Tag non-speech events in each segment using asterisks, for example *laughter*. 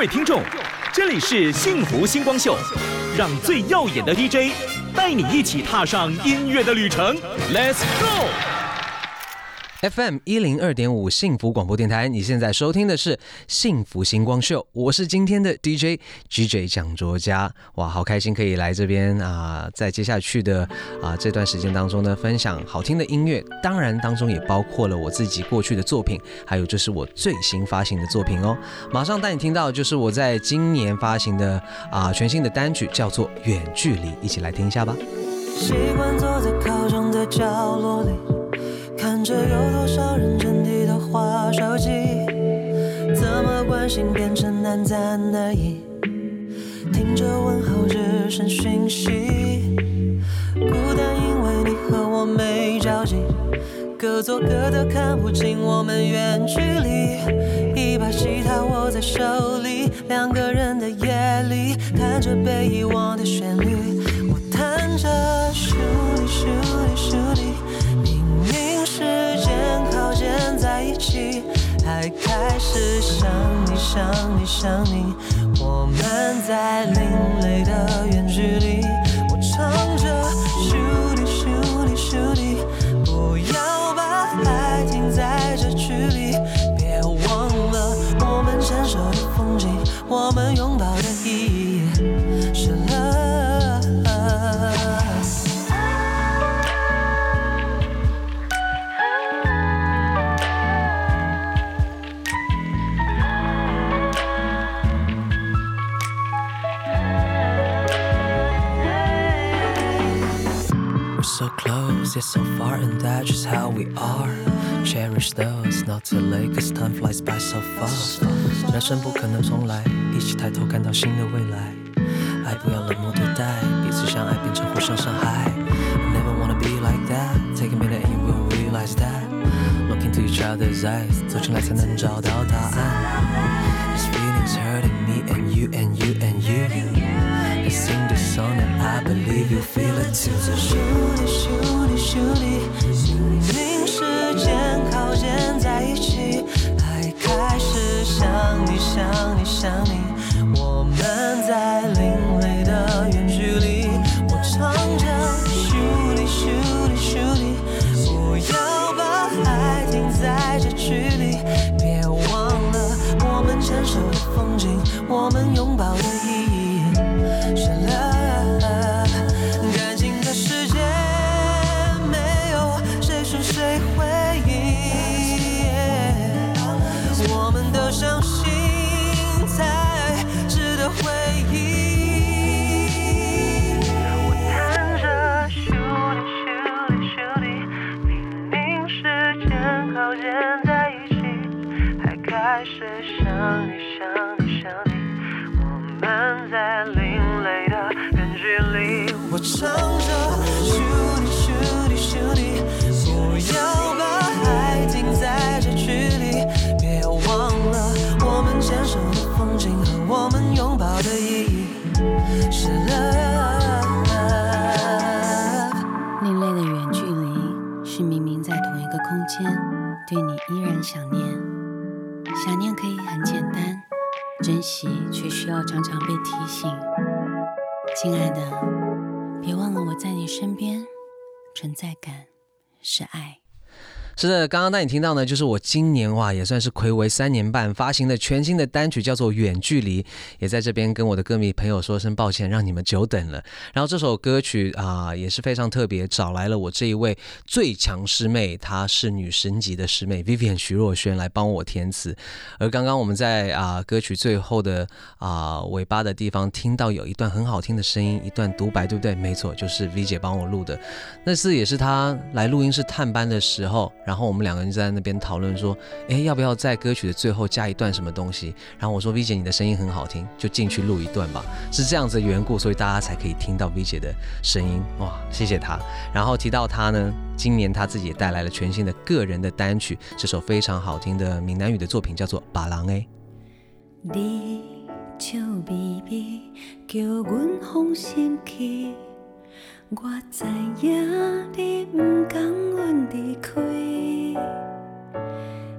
各位听众，这里是《幸福星光秀》，让最耀眼的 DJ 带你一起踏上音乐的旅程，Let's go！FM 一零二点五幸福广播电台，你现在收听的是《幸福星光秀》，我是今天的 DJ GJ 蒋卓佳，哇，好开心可以来这边啊！在接下去的啊这段时间当中呢，分享好听的音乐，当然当中也包括了我自己过去的作品，还有就是我最新发行的作品哦。马上带你听到，就是我在今年发行的啊全新的单曲，叫做《远距离》，一起来听一下吧。习惯坐在靠窗的角落里。看着有多少人正低头划手机，怎么关心变成难赞而已？听着问候只剩讯息，孤单因为你和我没交集，各做各的看不清我们远距离。一把吉他握在手里，两个人的夜里，看着被遗忘的旋律。还开始想你想你想你，我们在另类的远距离，我唱着，shooting shooting shooting。不可能重来，一起抬头看到新的未来。唱着 shoo 你 shoo 你 shoo 你不要把爱停在这距离别忘了我们牵手的风景和我们拥抱的意义是 love 另类的远距离是明明在同一个空间对你依然想念想念可以很简单珍惜却需要常常被提醒亲爱的在你身边，存在感是爱。是的，刚刚带你听到呢，就是我今年哇也算是暌违三年半发行的全新的单曲，叫做《远距离》，也在这边跟我的歌迷朋友说声抱歉，让你们久等了。然后这首歌曲啊也是非常特别，找来了我这一位最强师妹，她是女神级的师妹 Vivian 徐若瑄来帮我填词。而刚刚我们在啊歌曲最后的啊尾巴的地方听到有一段很好听的声音，一段独白，对不对？没错，就是 v 姐帮我录的。那次也是她来录音室探班的时候。然后我们两个人就在那边讨论说，哎，要不要在歌曲的最后加一段什么东西？然后我说，V 姐你的声音很好听，就进去录一段吧。是这样子的缘故，所以大家才可以听到 V 姐的声音哇，谢谢她。然后提到她呢，今年她自己也带来了全新的个人的单曲，这首非常好听的闽南语的作品叫做《把郎哎》。我知影你不甘阮离开，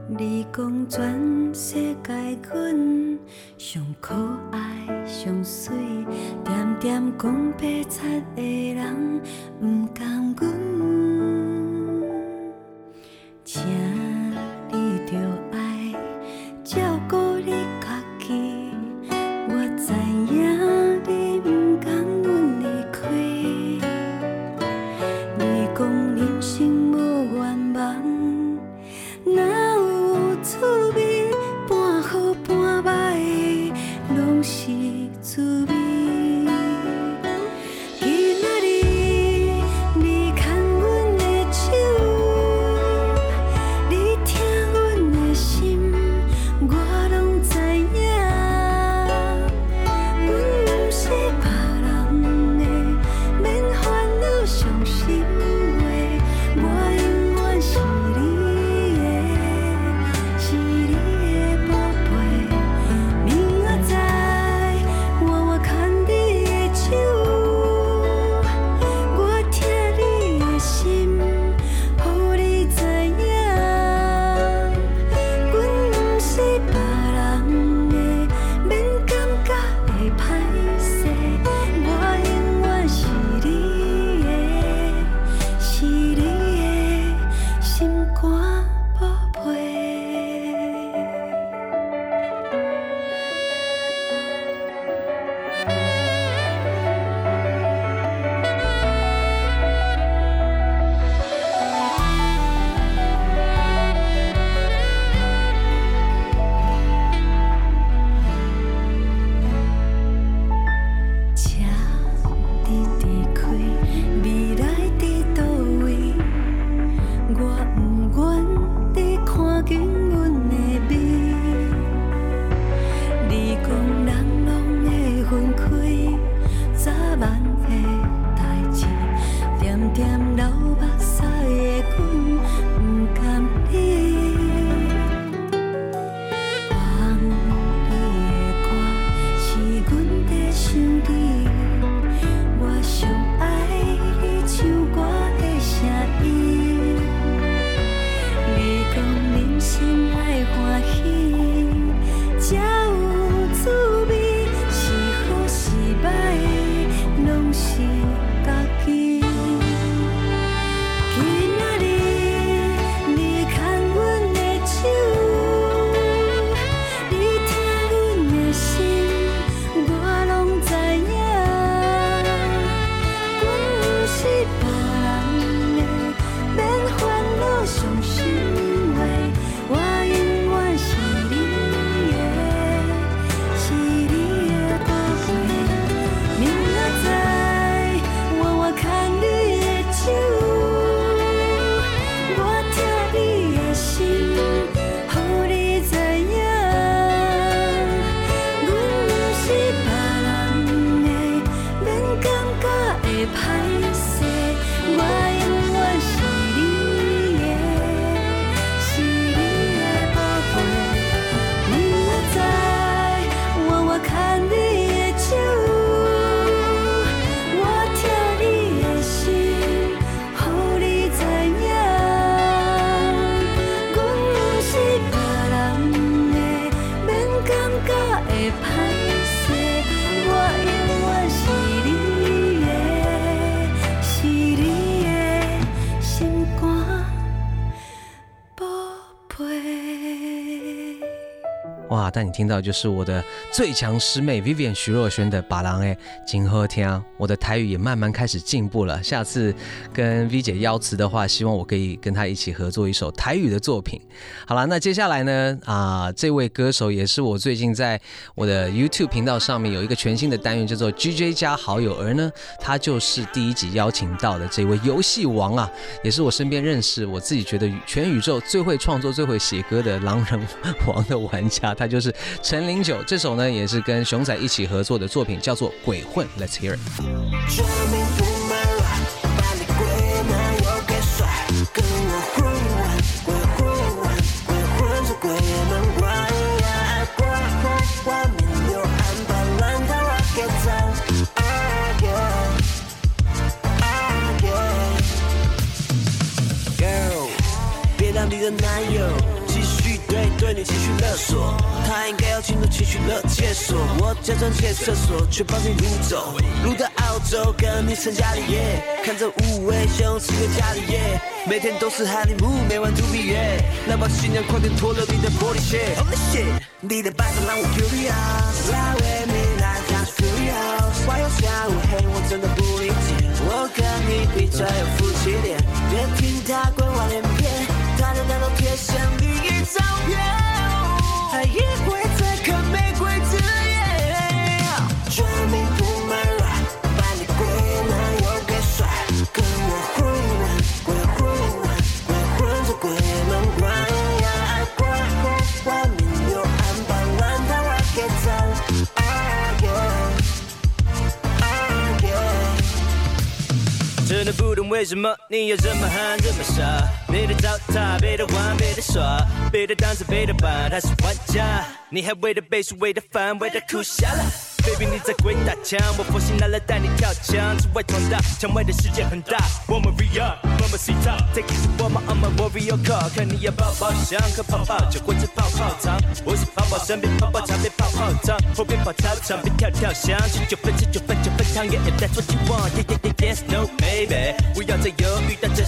你讲全世界，阮上可爱上水，点点讲白贼的人，不甘阮。听到就是我的最强师妹 Vivian 徐若瑄的《把郎哎》，今后天啊，我的台语也慢慢开始进步了。下次跟 v 姐邀词的话，希望我可以跟她一起合作一首台语的作品。好了，那接下来呢？啊，这位歌手也是我最近在我的 YouTube 频道上面有一个全新的单元，叫做 GJ 加好友，而呢，他就是第一集邀请到的这位游戏王啊，也是我身边认识我自己觉得全宇宙最会创作、最会写歌的狼人王的玩家，他就是。陈零九这首呢，也是跟熊仔一起合作的作品，叫做《鬼混》，Let's hear it。假装去厕所，却把你撸走。撸到澳洲，跟你成家立业。看着五位兄吃喝家家夜，每天都是 h o n e y m o o n 每晚都蜜月。那帮新娘快点脱了你的玻璃鞋。h o l y s h i t 你的包装让我 curious。Why we live in a free house？Why 有下午黑？我真的不理解。我跟你比较有夫妻脸，别听他鬼话连篇，他的道都贴上利益照片？还一回。为什么你要这么狠，这么傻？背的糟蹋，背的玩，背的耍，背的当真，背的把他是玩家。你还为他背书，为他烦，为他哭瞎了。Baby，你在鬼打墙，我佛系拿来带你跳墙，之外闯荡。墙外的世界很大，我们不一我们心 e t o r m w r r i all。看你要泡泡香，喝泡泡酒，过着泡泡糖，我是泡泡身边泡泡茶边泡泡长，后边跑操场边跳跳香，吃九分吃九分九分飞，超 If that's what you want，yeah yeah yeah，yes no baby。不要再犹豫，当这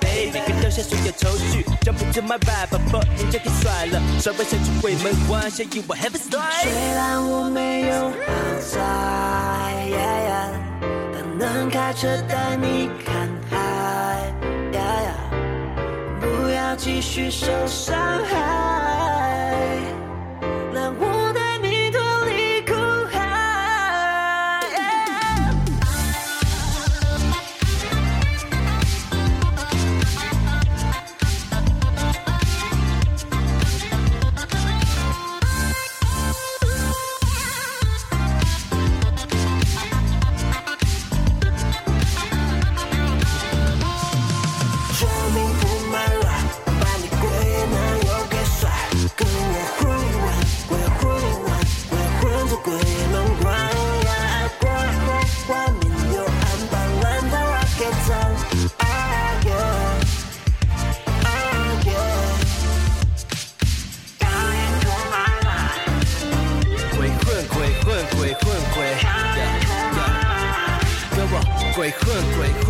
baby，个丢下所有愁绪，Jump into my vibe，把烦恼给甩了，甩完想出鬼门关，相信我 h a v e s 虽然我没有。都在，但能开车带你看海。不要继续受伤害。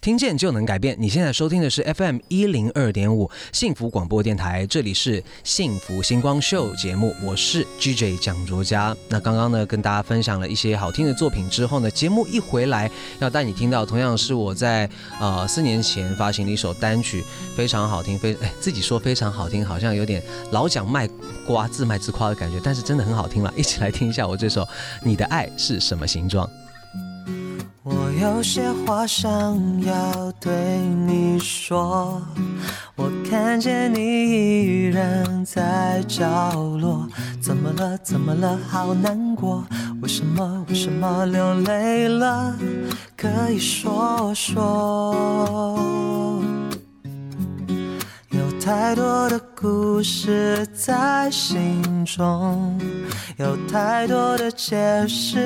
听见就能改变。你现在收听的是 FM 一零二点五幸福广播电台，这里是幸福星光秀节目，我是 GJ 蒋卓佳。那刚刚呢，跟大家分享了一些好听的作品之后呢，节目一回来要带你听到，同样是我在呃四年前发行的一首单曲，非常好听，非自己说非常好听，好像有点老蒋卖瓜自卖自夸的感觉，但是真的很好听了，一起来听一下我这首《你的爱是什么形状》。我有些话想要对你说，我看见你依然在角落，怎么了？怎么了？好难过，为什么？为什么流泪了？可以说说。有太多的故事在心中，有太多的解释。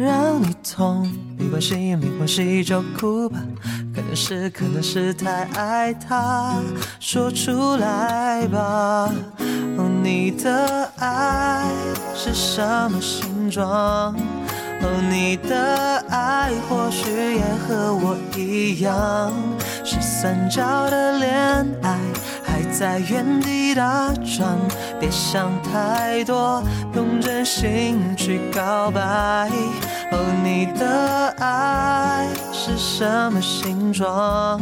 让你痛，没关系，没关系就哭吧。可能是，可能是太爱他，说出来吧。哦，你的爱是什么形状？哦，你的爱或许也和我一样，是三角的恋爱。在原地打转，别想太多，用真心去告白。哦，你的爱是什么形状？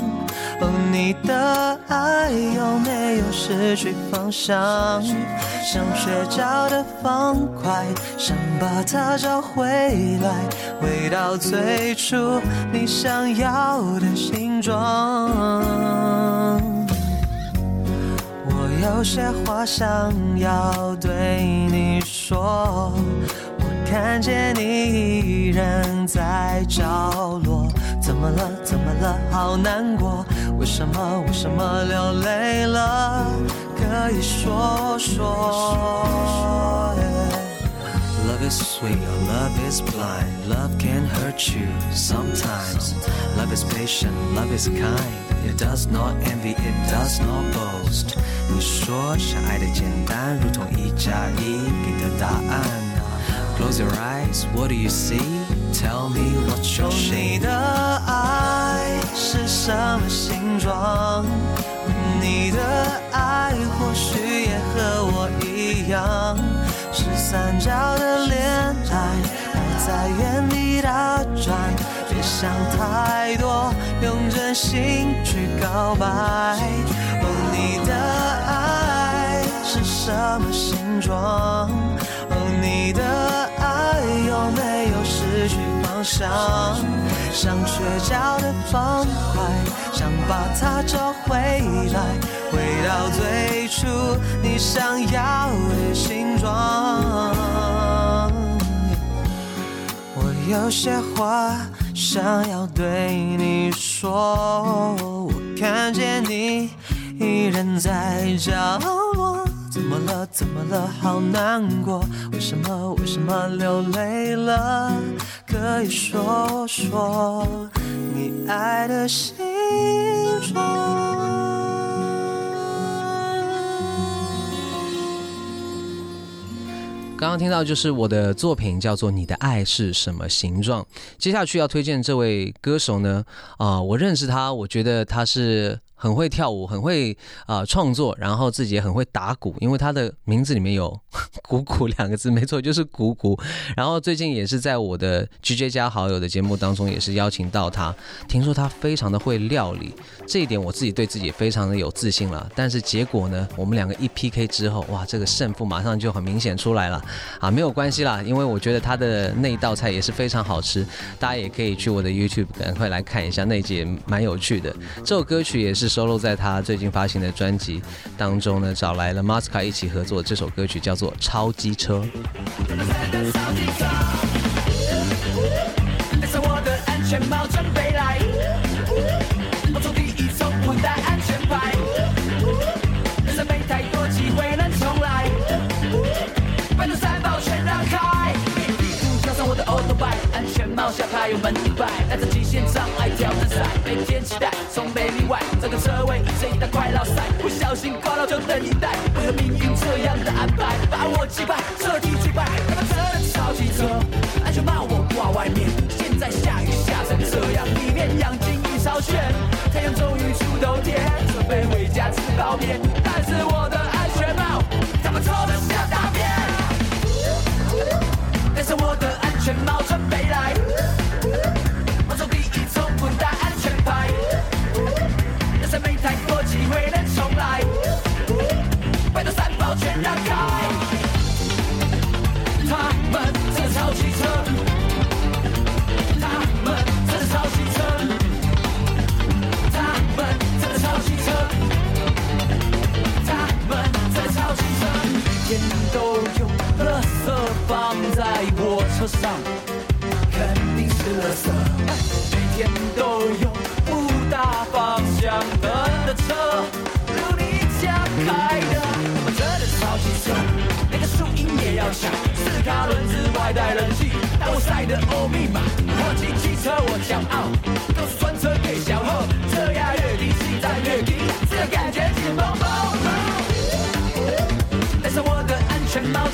哦，你的爱有没有失去方向？像失焦的方块，想把它找回来，回到最初你想要的形状。有些话想要对你说，我看见你一人在角落，怎么了？怎么了？好难过，为什么？为什么流泪了？可以说说。Love is sweet or love is blind. Love can hurt you sometimes. Love is patient, love is kind. It does not envy, it does not boast. 你说相爱的简单，如同一加一给的答案。Close your eyes, what do you see? Tell me what your shape. 你的爱是什么形状？ 你的爱或许也和我一样，是三角的恋爱，还在原地打转。别想太多，用真心去告白。哦，你的爱是什么形状？哦，你的爱有没？失去方向，像缺角的方块，想把它找回来，回到最初你想要的形状。我有些话想要对你说，我看见你依然在角落。怎么了？怎么了？好难过！为什么？为什么流泪了？可以说说你爱的形状。刚刚听到就是我的作品叫做《你的爱是什么形状》。接下去要推荐这位歌手呢？啊，我认识他，我觉得他是。很会跳舞，很会啊创作，然后自己也很会打鼓，因为他的名字里面有 *laughs* “鼓鼓”两个字，没错，就是“鼓鼓”。然后最近也是在我的拒 J 加好友的节目当中，也是邀请到他。听说他非常的会料理，这一点我自己对自己非常的有自信了。但是结果呢，我们两个一 PK 之后，哇，这个胜负马上就很明显出来了啊！没有关系啦，因为我觉得他的那一道菜也是非常好吃，大家也可以去我的 YouTube 赶快来看一下那集，蛮有趣的。这首歌曲也是。收录在他最近发行的专辑当中呢，找来了 Masca 一起合作，这首歌曲叫做《超机车》。找个车位，一车一大块老塞，不小心挂了就等一待。为何命运这样的安排，把我击败，彻底击败？他开的超级车，安全帽我挂外面。现在下雨下成这样，里面氧气已超限。太阳终于出头天，准备回家吃泡面。但是我的安全帽他么臭的像大便？带上我的安全帽准备来！让开，他们在超汽车，他们在超汽车，他们在超汽车，他们在超汽车。每天都有乐色放在我车上，肯定是乐色。每天都有。那个树荫也要响，四卡轮子外带冷气，我赛的欧密码，破吉汽车我骄傲，都是专车给小耗，这样越低，时代越低，这感觉紧绷绷绷，带上我的安全帽。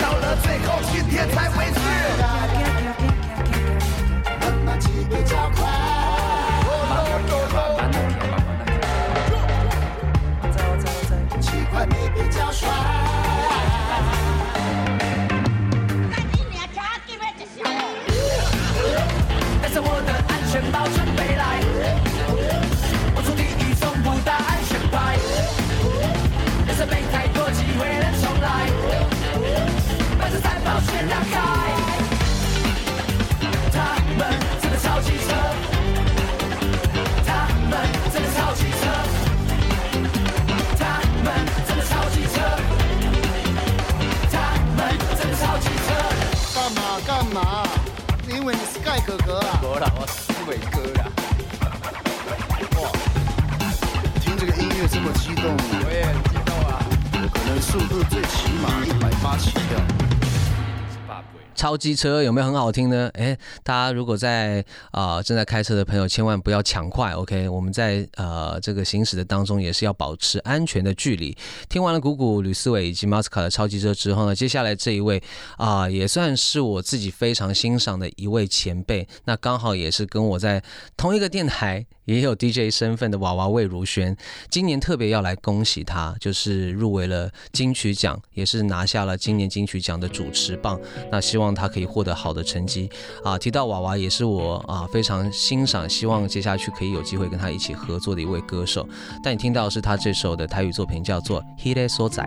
到了最后，今天才。帅哥哥啊，我是伟哥啦。哇，听这个音乐这么激动，我也很激动啊！我可能速度最起码一百八起跳。超级车有没有很好听呢？哎，大家如果在啊正在开车的朋友，千万不要抢快，OK？我们在呃这个行驶的当中，也是要保持安全的距离。听完了谷谷、吕思伟以及马斯卡的超级车之后呢，接下来这一位啊，也算是我自己非常欣赏的一位前辈，那刚好也是跟我在同一个电台。也有 DJ 身份的娃娃魏如萱，今年特别要来恭喜他，就是入围了金曲奖，也是拿下了今年金曲奖的主持棒。那希望他可以获得好的成绩啊！提到娃娃，也是我啊非常欣赏，希望接下去可以有机会跟他一起合作的一位歌手。但你听到的是他这首的台语作品，叫做《h 嘿勒梭仔》。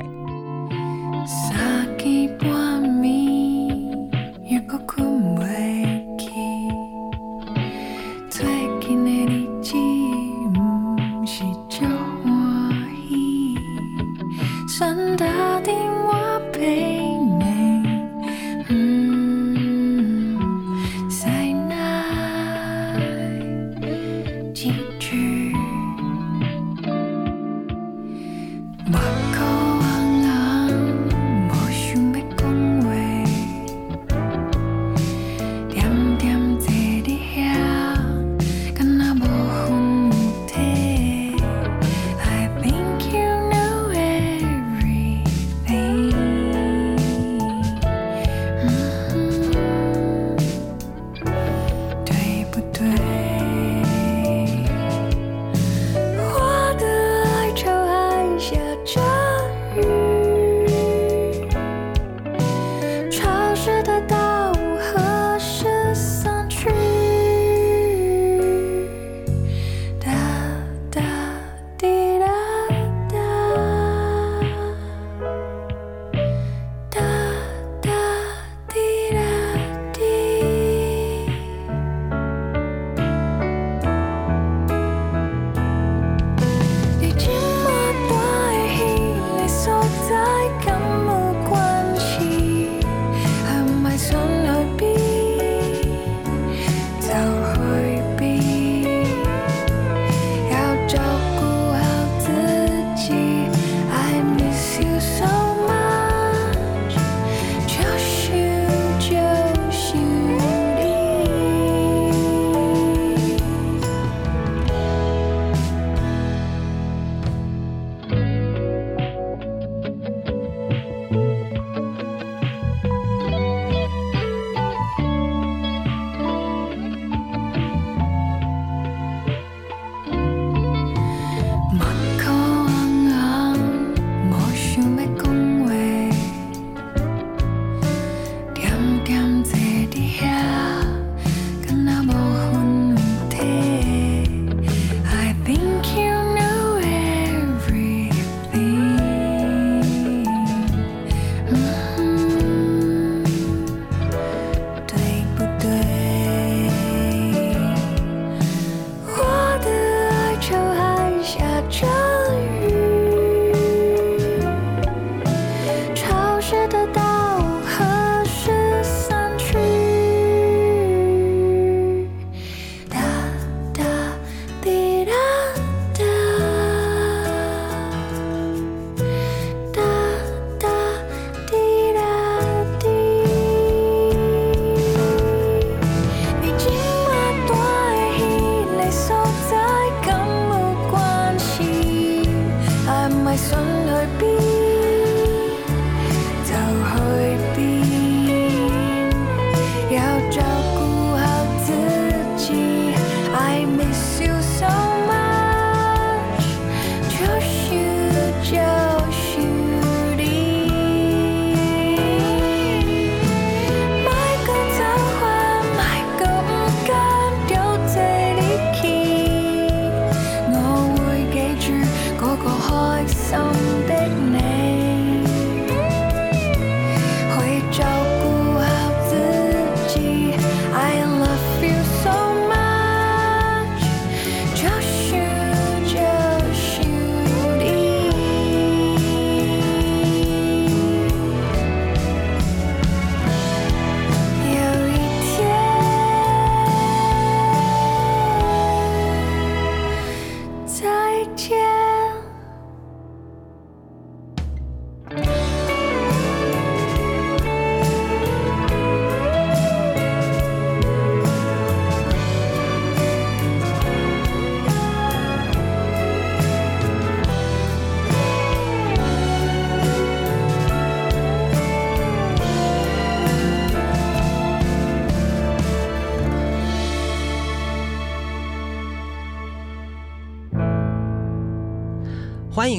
không biết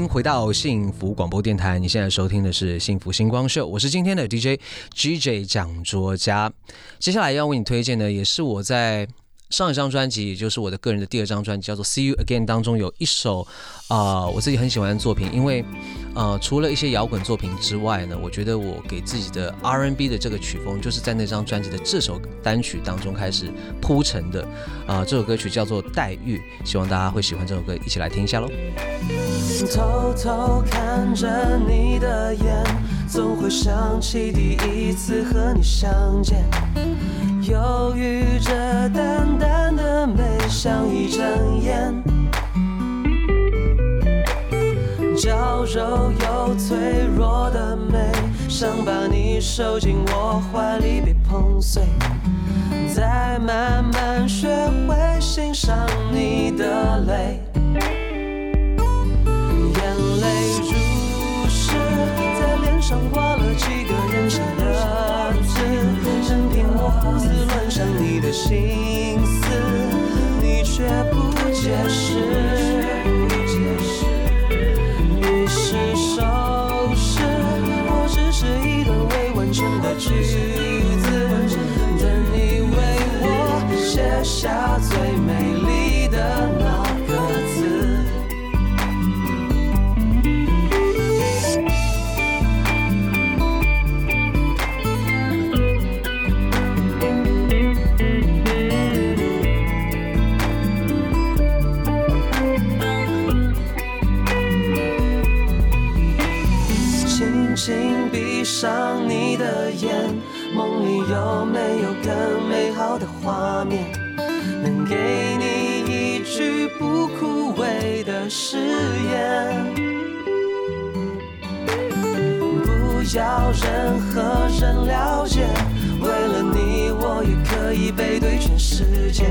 回到幸福广播电台，你现在收听的是幸福星光秀，我是今天的 DJ GJ 讲桌家。接下来要为你推荐的也是我在。上一张专辑，也就是我的个人的第二张专辑，叫做《See You Again》，当中有一首啊，我自己很喜欢的作品，因为呃，除了一些摇滚作品之外呢，我觉得我给自己的 R&B 的这个曲风，就是在那张专辑的这首单曲当中开始铺陈的啊。这首歌曲叫做《黛玉》，希望大家会喜欢这首歌，一起来听一下喽。偷偷看着你的眼，总会想起第一次和你相见。忧郁着淡淡的美，像一睁眼，娇柔又脆弱的美，想把你收进我怀里，别碰碎。再慢慢学会欣赏你的泪，眼泪如是在脸上挂。胡思乱想你的心思，你却不解释。誓言，不要任何人了解。为了你，我也可以背对全世界，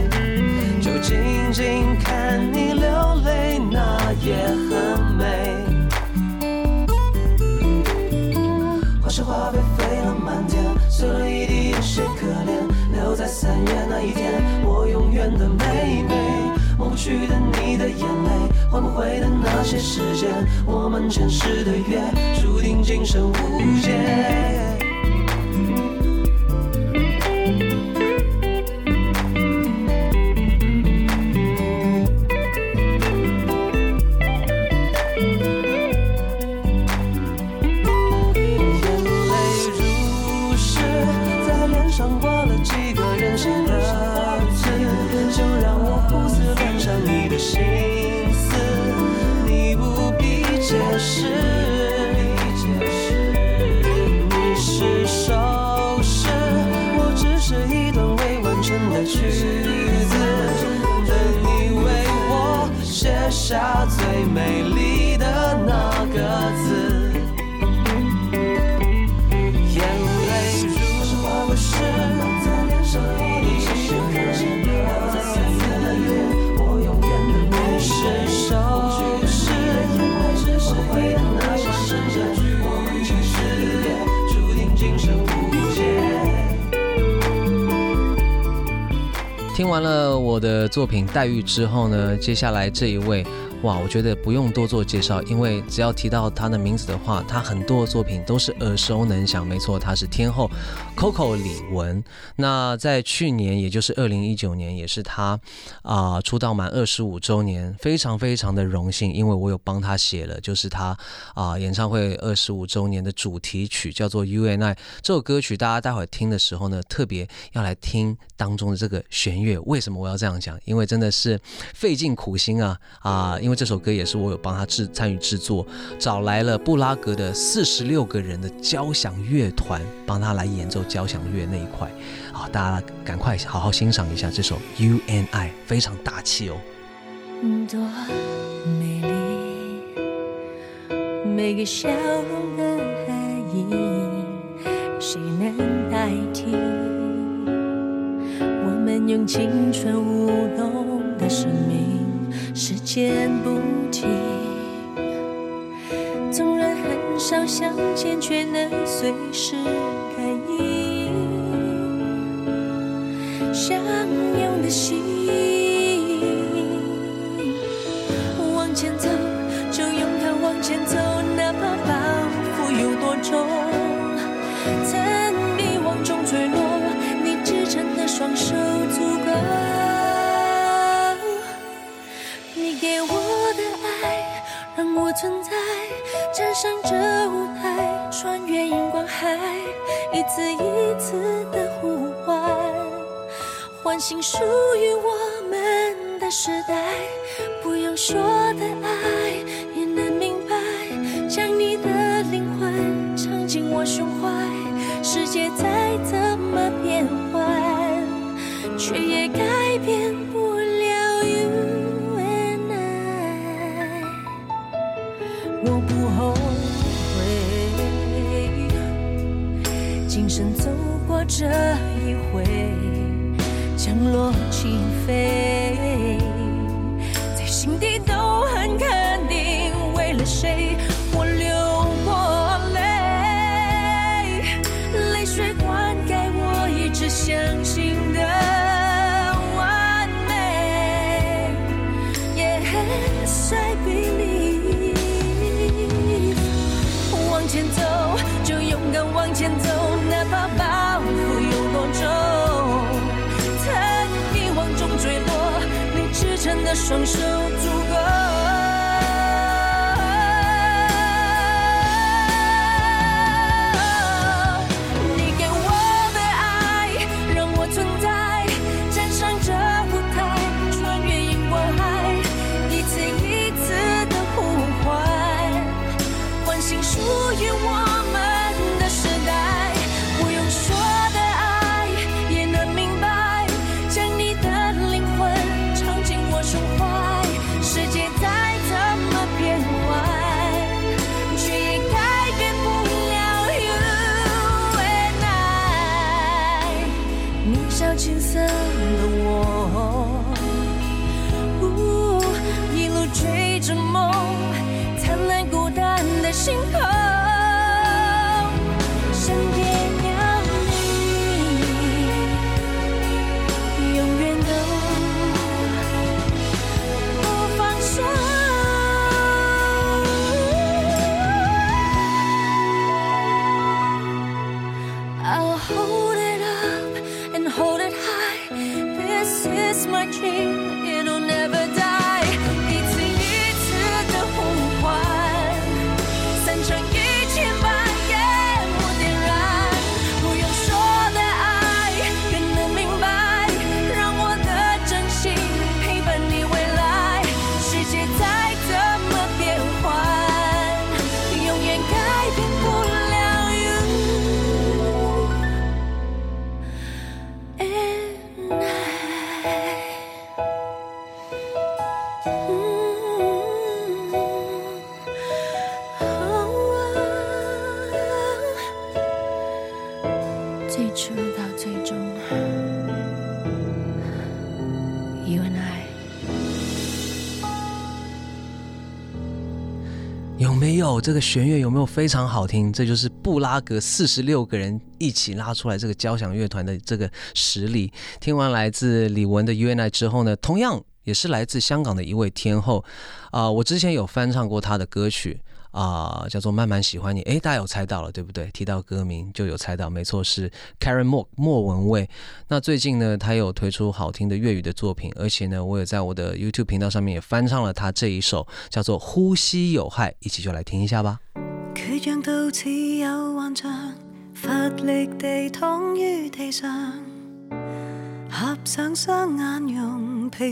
就静静看你流泪，那也很美。花谢花飞飞了满天，碎了一地有谁可怜？留在三月那一天，我永远的妹妹。去的你的眼泪，换不回的那些时间。我们前世的约，注定今生无解。完了我的作品《黛玉》之后呢，接下来这一位。哇，我觉得不用多做介绍，因为只要提到他的名字的话，他很多作品都是耳熟能详。没错，他是天后 Coco 李玟。那在去年，也就是二零一九年，也是他啊出道满二十五周年，非常非常的荣幸，因为我有帮他写了，就是他啊演唱会二十五周年的主题曲，叫做《u n i e 这首歌曲，大家待会听的时候呢，特别要来听当中的这个弦乐。为什么我要这样讲？因为真的是费尽苦心啊啊，因为。这首歌也是我有帮他制参与制作，找来了布拉格的四十六个人的交响乐团，帮他来演奏交响乐那一块。好，大家赶快好好欣赏一下这首《You and I》，非常大气哦。多美丽，每个笑容的含义，谁能代替？我们用青春舞动的生命。时间不停，纵然很少相见，却能随时感应相拥的心。往前走，就勇敢往前走，哪怕包袱有多重。存在，站上这舞台，穿越荧光海，一次一次的呼唤，唤醒属于我们的时代。不用说的爱，也能明白，将你的灵魂藏进我胸怀。世界再怎么变幻，却也该。这一回，降落起飞。双手。有没有这个弦乐？有没有非常好听？这就是布拉格四十六个人一起拉出来这个交响乐团的这个实力。听完来自李玟的《u n i e 之后呢，同样也是来自香港的一位天后，啊，我之前有翻唱过她的歌曲。啊，叫做慢慢喜欢你，哎，大家有猜到了对不对？提到歌名就有猜到，没错是 Karen Mo 莫文蔚。那最近呢，她有推出好听的粤语的作品，而且呢，我也在我的 YouTube 频道上面也翻唱了她这一首，叫做《呼吸有害》，一起就来听一下吧。合上，眼，用皮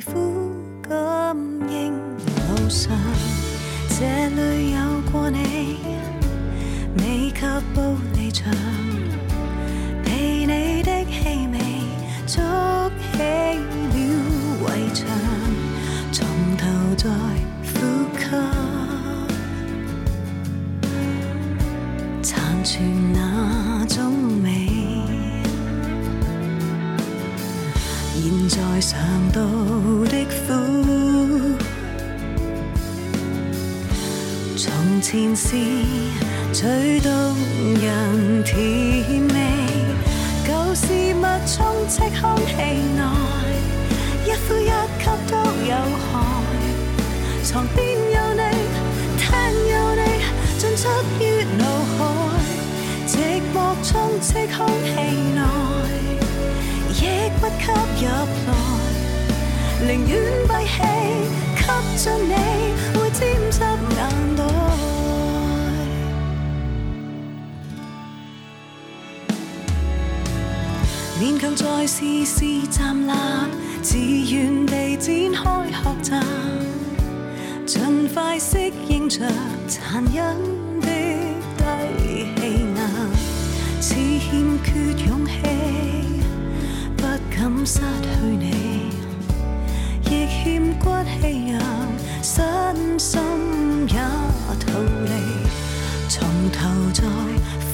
感这里有过你，未及步离场，被你的气味筑起了围墙，从头再呼吸，残存那种美，现在尝到的苦。前事最动人甜味。旧事物充斥空气内，一呼一吸都有害。床边有你，天有你，进出于脑海，寂寞充斥空气内，亦不吸入来。宁愿闭气，吸进你会沾湿眼袋。勉强再试试站立，自愿地展开学习，尽快适应着残忍的低气压。似欠缺勇气，不敢失去你，亦欠骨气让身心也逃离，从头再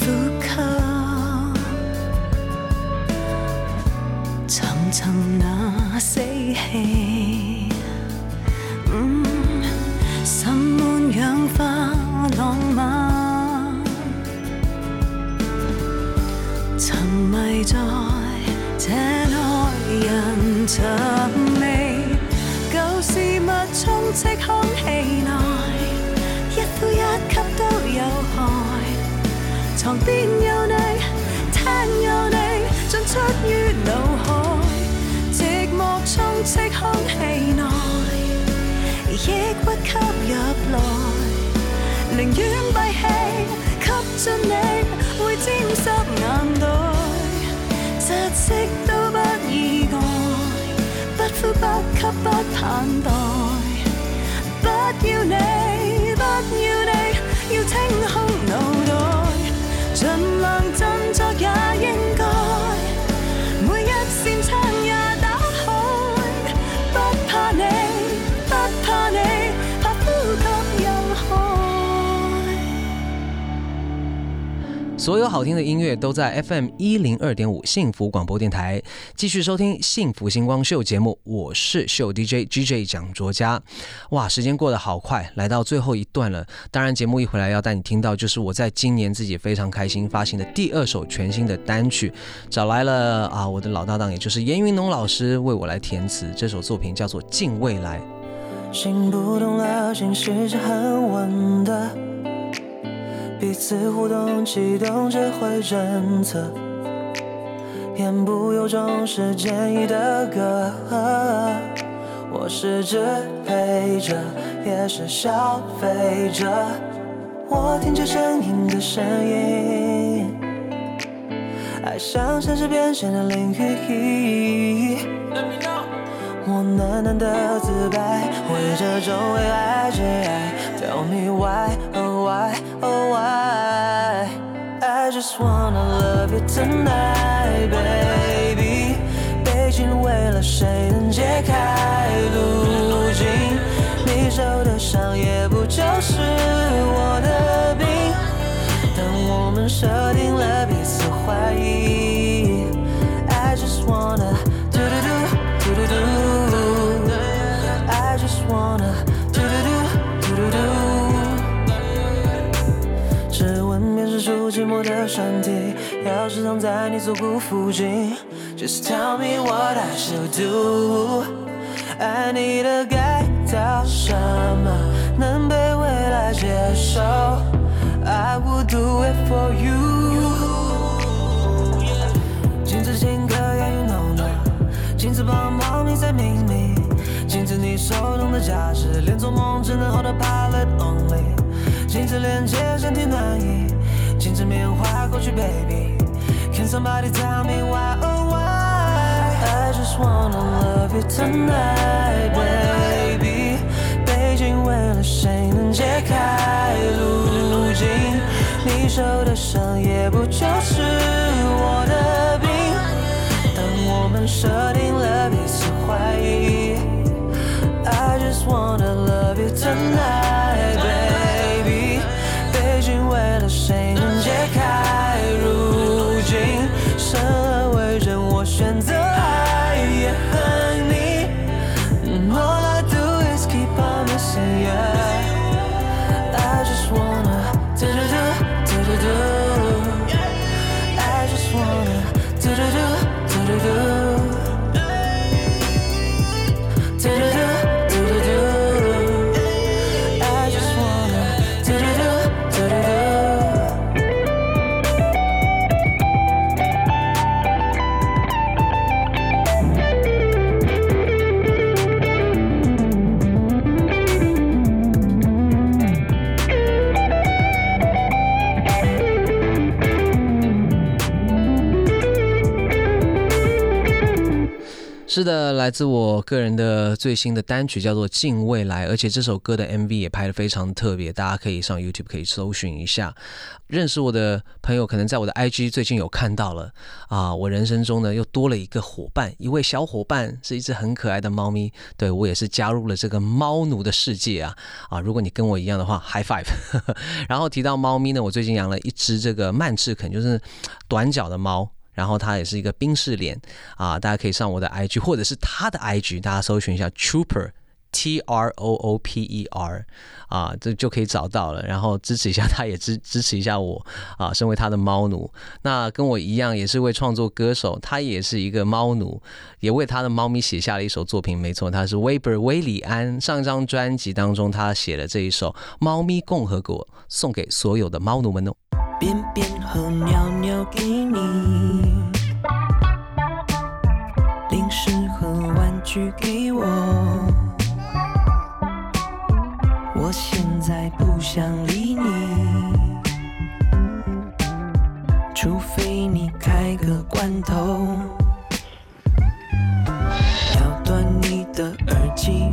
呼吸。曾那死气，渗满氧化浪漫，沉迷在这爱人场。亦不吸入来，宁愿闭气，吸进你会沾湿眼袋，窒息都不意外，不呼不吸不盼待，不要你不要你，要清空脑袋，尽量振作也应该。所有好听的音乐都在 FM 一零二点五幸福广播电台，继续收听幸福星光秀节目，我是秀 DJ GJ 蒋卓佳。哇，时间过得好快，来到最后一段了。当然，节目一回来要带你听到，就是我在今年自己非常开心发行的第二首全新的单曲，找来了啊我的老搭档，也就是严云龙老师为我来填词。这首作品叫做《敬未来》。心不动了，是很稳的。彼此互动启动智慧侦测，言不由衷是建议的歌。我是支配者，也是消费者。我听着声音的声音，爱上城市变界的淋雨 w 我喃喃的自白，为这种为爱戒爱，Tell me why oh why oh why。I just wanna love you tonight, baby。背景为了谁能解开路径？你受的伤也不就是我的病？当我们设定了彼此怀疑。I just wanna。寂寞的身体，钥匙藏在你左骨附近。Just tell me what I should do。爱你的该 d 改造，什么能被未来接受？I would do it for you。镜子前格，言语浓浓。镜子帮猫咪在命命。镜子你手中的戒指，连做梦只能 hold the pilot only。镜子连接身体暖意。是缅怀过去，baby。Can somebody tell me why? Why? I just wanna love you tonight, baby。背景为了谁能揭开路径？你受的伤也不就是我的病？当我们设定了彼此怀疑，I just wanna love you tonight。是的，来自我个人的最新的单曲叫做《近未来》，而且这首歌的 MV 也拍得非常特别，大家可以上 YouTube 可以搜寻一下。认识我的朋友可能在我的 IG 最近有看到了啊，我人生中呢又多了一个伙伴，一位小伙伴是一只很可爱的猫咪，对我也是加入了这个猫奴的世界啊啊！如果你跟我一样的话，*laughs* High Five。*laughs* 然后提到猫咪呢，我最近养了一只这个曼智，肯，就是短脚的猫。然后他也是一个冰士脸啊，大家可以上我的 IG 或者是他的 IG，大家搜寻一下 Trooper T R O O P E R 啊，这就可以找到了。然后支持一下他，也支 *laughs* 支持一下我啊，身为他的猫奴。那跟我一样也是位创作歌手，他也是一个猫奴，也为他的猫咪写下了一首作品。没错，他是 Weber 威里安，上一张专辑当中他写了这一首《猫咪共和国》，送给所有的猫奴们哦。便便和尿尿给你，零食和玩具给我。我现在不想理你，除非你开个罐头，咬断你的耳机，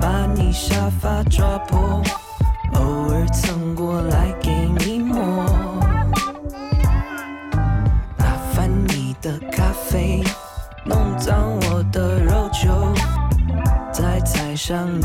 把你沙发抓破，偶尔蹭过来。想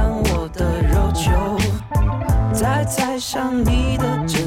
我的肉球，再踩上你的脚。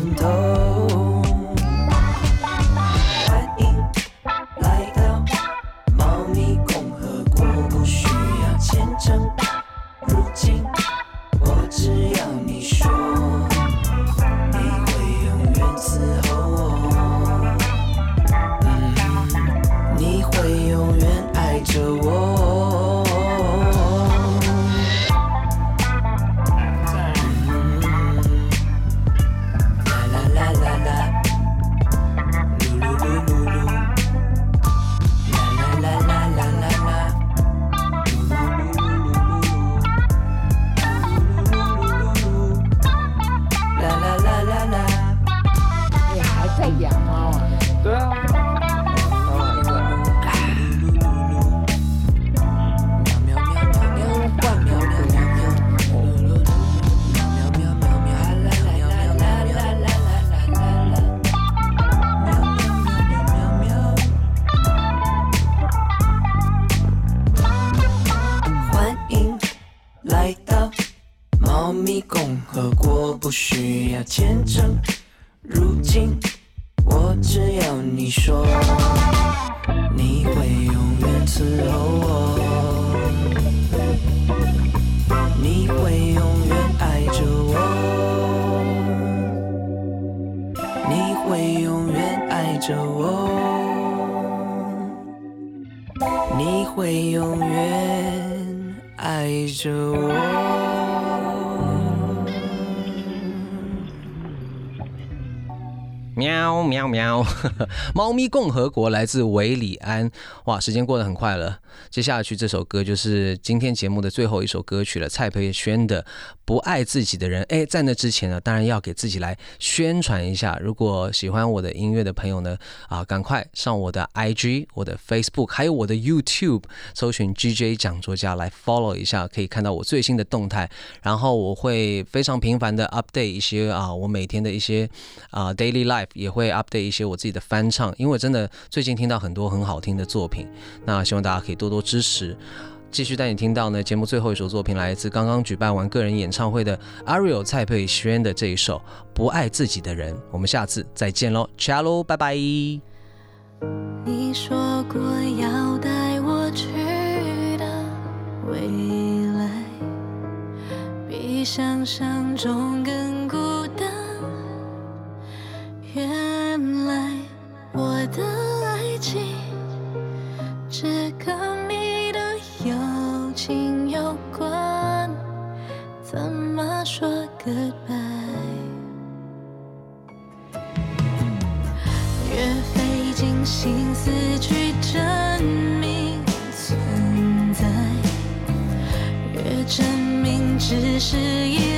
你会永远爱着我，你会永远爱着我。喵喵喵！*laughs* 猫咪共和国来自维里安。哇，时间过得很快了。接下去这首歌就是今天节目的最后一首歌曲了，蔡培轩的《不爱自己的人》。哎，在那之前呢，当然要给自己来宣传一下。如果喜欢我的音乐的朋友呢，啊，赶快上我的 IG、我的 Facebook，还有我的 YouTube，搜寻 GJ 讲座家来 follow 一下，可以看到我最新的动态。然后我会非常频繁的 update 一些啊，我每天的一些啊 daily life，也会 update 一些我自己的翻唱，因为真的最近听到很多很好听的作品。那希望大家可以多。多多支持，继续带你听到呢。节目最后一首作品来自刚刚举办完个人演唱会的 Ariel 蔡佩轩的这一首《不爱自己的人》。我们下次再见喽 c h a o 喽，拜拜。你说过要带我去的未来，比想象中更孤单。原来我的爱情。是跟你的有情有关，怎么说 goodbye？越费尽心思去证明存在，越证明只是。一。